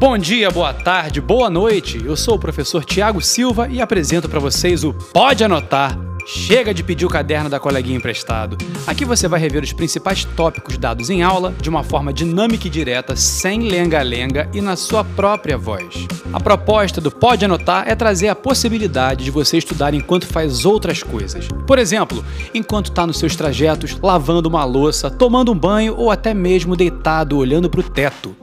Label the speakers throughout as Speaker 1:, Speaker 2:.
Speaker 1: Bom dia, boa tarde, boa noite. Eu sou o professor Tiago Silva e apresento para vocês o Pode Anotar. Chega de pedir o caderno da coleguinha emprestado. Aqui você vai rever os principais tópicos dados em aula de uma forma dinâmica e direta, sem lenga-lenga e na sua própria voz. A proposta do Pode Anotar é trazer a possibilidade de você estudar enquanto faz outras coisas. Por exemplo, enquanto está nos seus trajetos, lavando uma louça, tomando um banho ou até mesmo deitado olhando para o teto.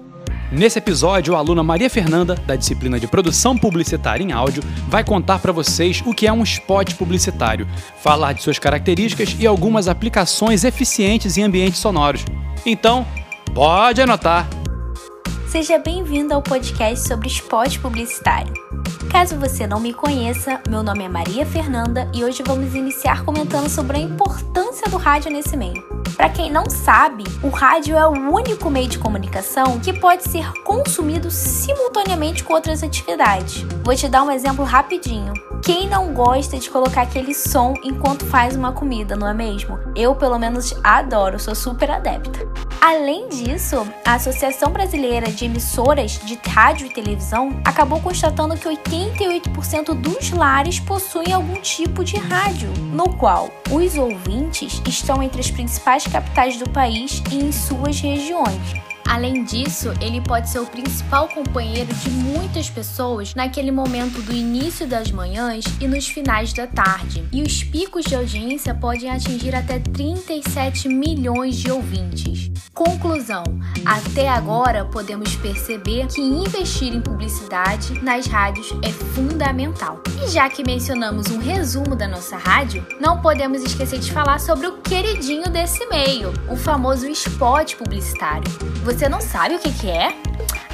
Speaker 1: Nesse episódio, a aluna Maria Fernanda, da disciplina de Produção Publicitária em Áudio, vai contar para vocês o que é um spot publicitário, falar de suas características e algumas aplicações eficientes em ambientes sonoros. Então, pode anotar!
Speaker 2: Seja bem-vindo ao podcast sobre spot publicitário. Caso você não me conheça, meu nome é Maria Fernanda e hoje vamos iniciar comentando sobre a importância do rádio nesse meio. Para quem não sabe, o rádio é o único meio de comunicação que pode ser consumido simultaneamente com outras atividades. Vou te dar um exemplo rapidinho. Quem não gosta de colocar aquele som enquanto faz uma comida, não é mesmo? Eu, pelo menos, adoro, sou super adepta. Além disso, a Associação Brasileira de Emissoras de Rádio e Televisão acabou constatando que 88% dos lares possuem algum tipo de rádio, no qual os ouvintes estão entre as principais capitais do país e em suas regiões. Além disso, ele pode ser o principal companheiro de muitas pessoas naquele momento do início das manhãs e nos finais da tarde. E os picos de audiência podem atingir até 37 milhões de ouvintes. Conclusão: até agora podemos perceber que investir em publicidade nas rádios é fundamental. E já que mencionamos um resumo da nossa rádio, não podemos esquecer de falar sobre o queridinho desse meio, o famoso spot publicitário. Você você não sabe o que, que é?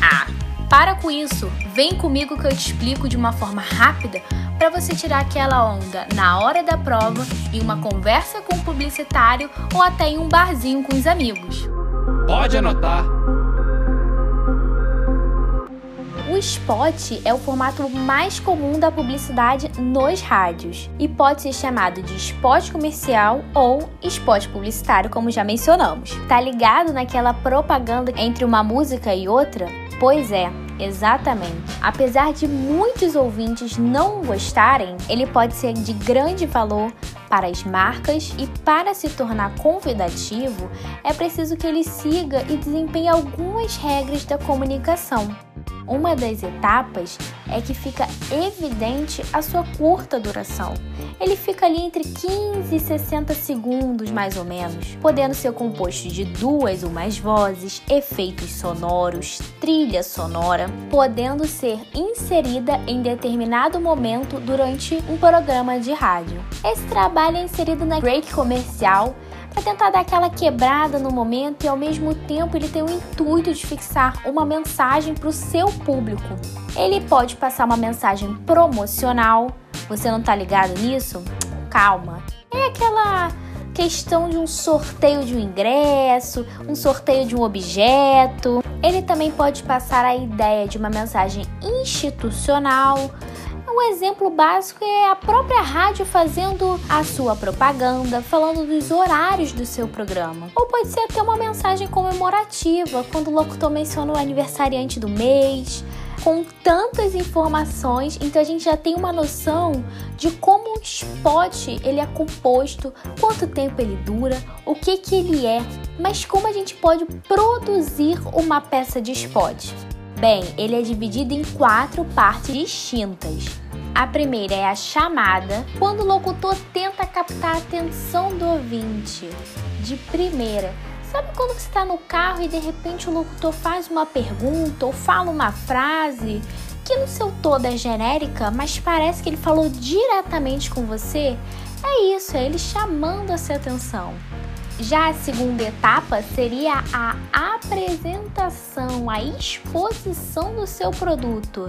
Speaker 2: Ah, para com isso. Vem comigo que eu te explico de uma forma rápida para você tirar aquela onda na hora da prova, em uma conversa com um publicitário ou até em um barzinho com os amigos.
Speaker 1: Pode anotar.
Speaker 2: Spot é o formato mais comum da publicidade nos rádios e pode ser chamado de spot comercial ou spot publicitário, como já mencionamos. Tá ligado naquela propaganda entre uma música e outra? Pois é, Exatamente. Apesar de muitos ouvintes não gostarem, ele pode ser de grande valor para as marcas e para se tornar convidativo, é preciso que ele siga e desempenhe algumas regras da comunicação. Uma das etapas é que fica evidente a sua curta duração. Ele fica ali entre 15 e 60 segundos, mais ou menos, podendo ser composto de duas ou mais vozes, efeitos sonoros, trilha sonora, podendo ser inserida em determinado momento durante um programa de rádio. Esse trabalho é inserido na break comercial para tentar dar aquela quebrada no momento e ao mesmo tempo ele tem o intuito de fixar uma mensagem para o seu público. Ele pode passar uma mensagem promocional. Você não está ligado nisso? Calma. É aquela questão de um sorteio de um ingresso, um sorteio de um objeto. Ele também pode passar a ideia de uma mensagem institucional um exemplo básico é a própria rádio fazendo a sua propaganda, falando dos horários do seu programa. Ou pode ser até uma mensagem comemorativa, quando o locutor menciona o aniversariante do mês. Com tantas informações, então a gente já tem uma noção de como o spot ele é composto, quanto tempo ele dura, o que que ele é, mas como a gente pode produzir uma peça de spot. Bem, ele é dividido em quatro partes distintas. A primeira é a chamada, quando o locutor tenta captar a atenção do ouvinte. De primeira, sabe quando você está no carro e de repente o locutor faz uma pergunta ou fala uma frase que no seu todo é genérica, mas parece que ele falou diretamente com você? É isso, é ele chamando a sua atenção. Já a segunda etapa seria a apresentação, a exposição do seu produto.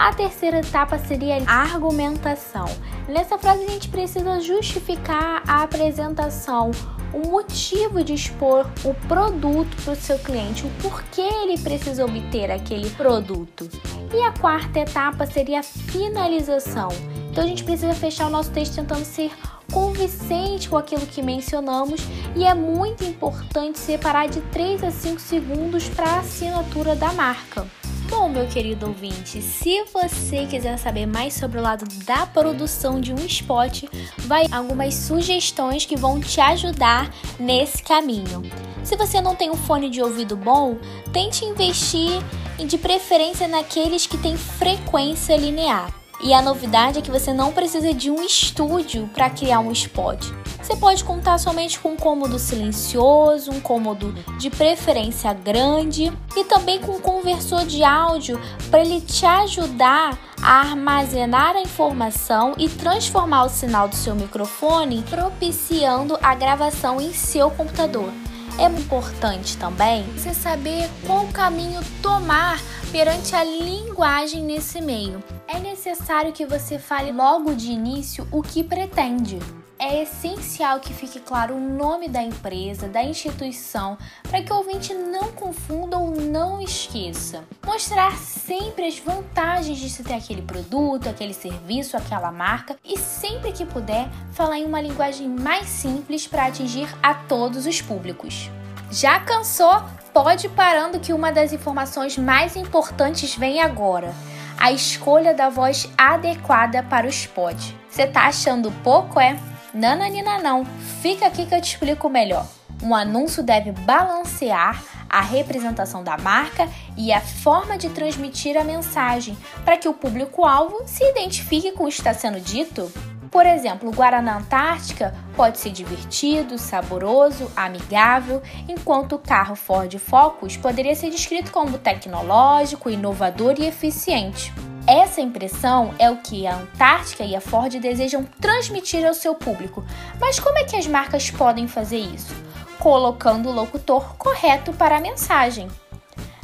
Speaker 2: A terceira etapa seria a argumentação. Nessa frase, a gente precisa justificar a apresentação, o motivo de expor o produto para o seu cliente, o porquê ele precisa obter aquele produto. E a quarta etapa seria a finalização. Então a gente precisa fechar o nosso texto tentando ser convincente com aquilo que mencionamos e é muito importante separar de 3 a 5 segundos para a assinatura da marca. Bom, meu querido ouvinte, se você quiser saber mais sobre o lado da produção de um spot, vai algumas sugestões que vão te ajudar nesse caminho. Se você não tem um fone de ouvido bom, tente investir de preferência naqueles que têm frequência linear. E a novidade é que você não precisa de um estúdio para criar um spot. Você pode contar somente com um cômodo silencioso, um cômodo de preferência grande e também com um conversor de áudio para ele te ajudar a armazenar a informação e transformar o sinal do seu microfone, propiciando a gravação em seu computador. É importante também você saber qual caminho tomar perante a linguagem nesse meio. É necessário que você fale logo de início o que pretende é essencial que fique claro o nome da empresa, da instituição, para que o ouvinte não confunda ou não esqueça. Mostrar sempre as vantagens de se ter aquele produto, aquele serviço, aquela marca e sempre que puder, falar em uma linguagem mais simples para atingir a todos os públicos. Já cansou? Pode parando que uma das informações mais importantes vem agora a escolha da voz adequada para o spot. Você tá achando pouco, é? Nananina não, fica aqui que eu te explico melhor. Um anúncio deve balancear a representação da marca e a forma de transmitir a mensagem para que o público-alvo se identifique com o que está sendo dito. Por exemplo, o Guaraná Antártica pode ser divertido, saboroso, amigável, enquanto o carro Ford Focus poderia ser descrito como tecnológico, inovador e eficiente. Essa impressão é o que a Antártica e a Ford desejam transmitir ao seu público. Mas como é que as marcas podem fazer isso? Colocando o locutor correto para a mensagem.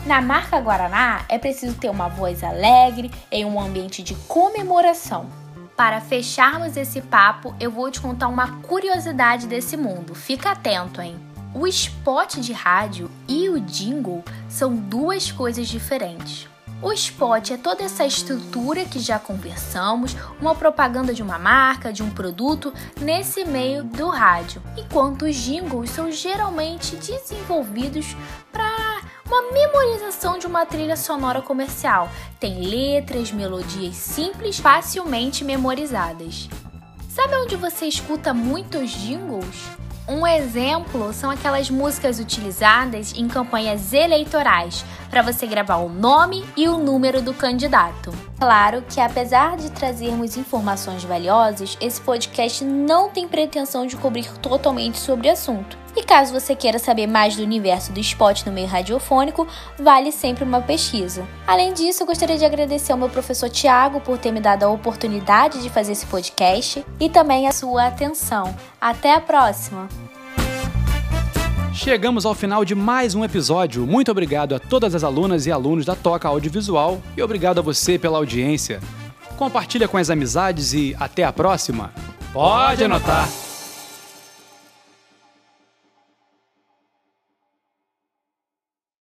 Speaker 2: Na marca Guaraná é preciso ter uma voz alegre em um ambiente de comemoração. Para fecharmos esse papo, eu vou te contar uma curiosidade desse mundo. Fica atento, hein? O spot de rádio e o jingle são duas coisas diferentes. O spot é toda essa estrutura que já conversamos, uma propaganda de uma marca, de um produto, nesse meio do rádio, enquanto os jingles são geralmente desenvolvidos para uma memorização de uma trilha sonora comercial. Tem letras, melodias simples, facilmente memorizadas. Sabe onde você escuta muitos jingles? Um exemplo são aquelas músicas utilizadas em campanhas eleitorais para você gravar o nome e o número do candidato. Claro que, apesar de trazermos informações valiosas, esse podcast não tem pretensão de cobrir totalmente sobre o assunto. E caso você queira saber mais do universo do esporte no meio radiofônico, vale sempre uma pesquisa. Além disso, eu gostaria de agradecer ao meu professor Tiago por ter me dado a oportunidade de fazer esse podcast e também a sua atenção. Até a próxima!
Speaker 1: Chegamos ao final de mais um episódio. Muito obrigado a todas as alunas e alunos da Toca Audiovisual e obrigado a você pela audiência. Compartilha com as amizades e até a próxima. Pode anotar.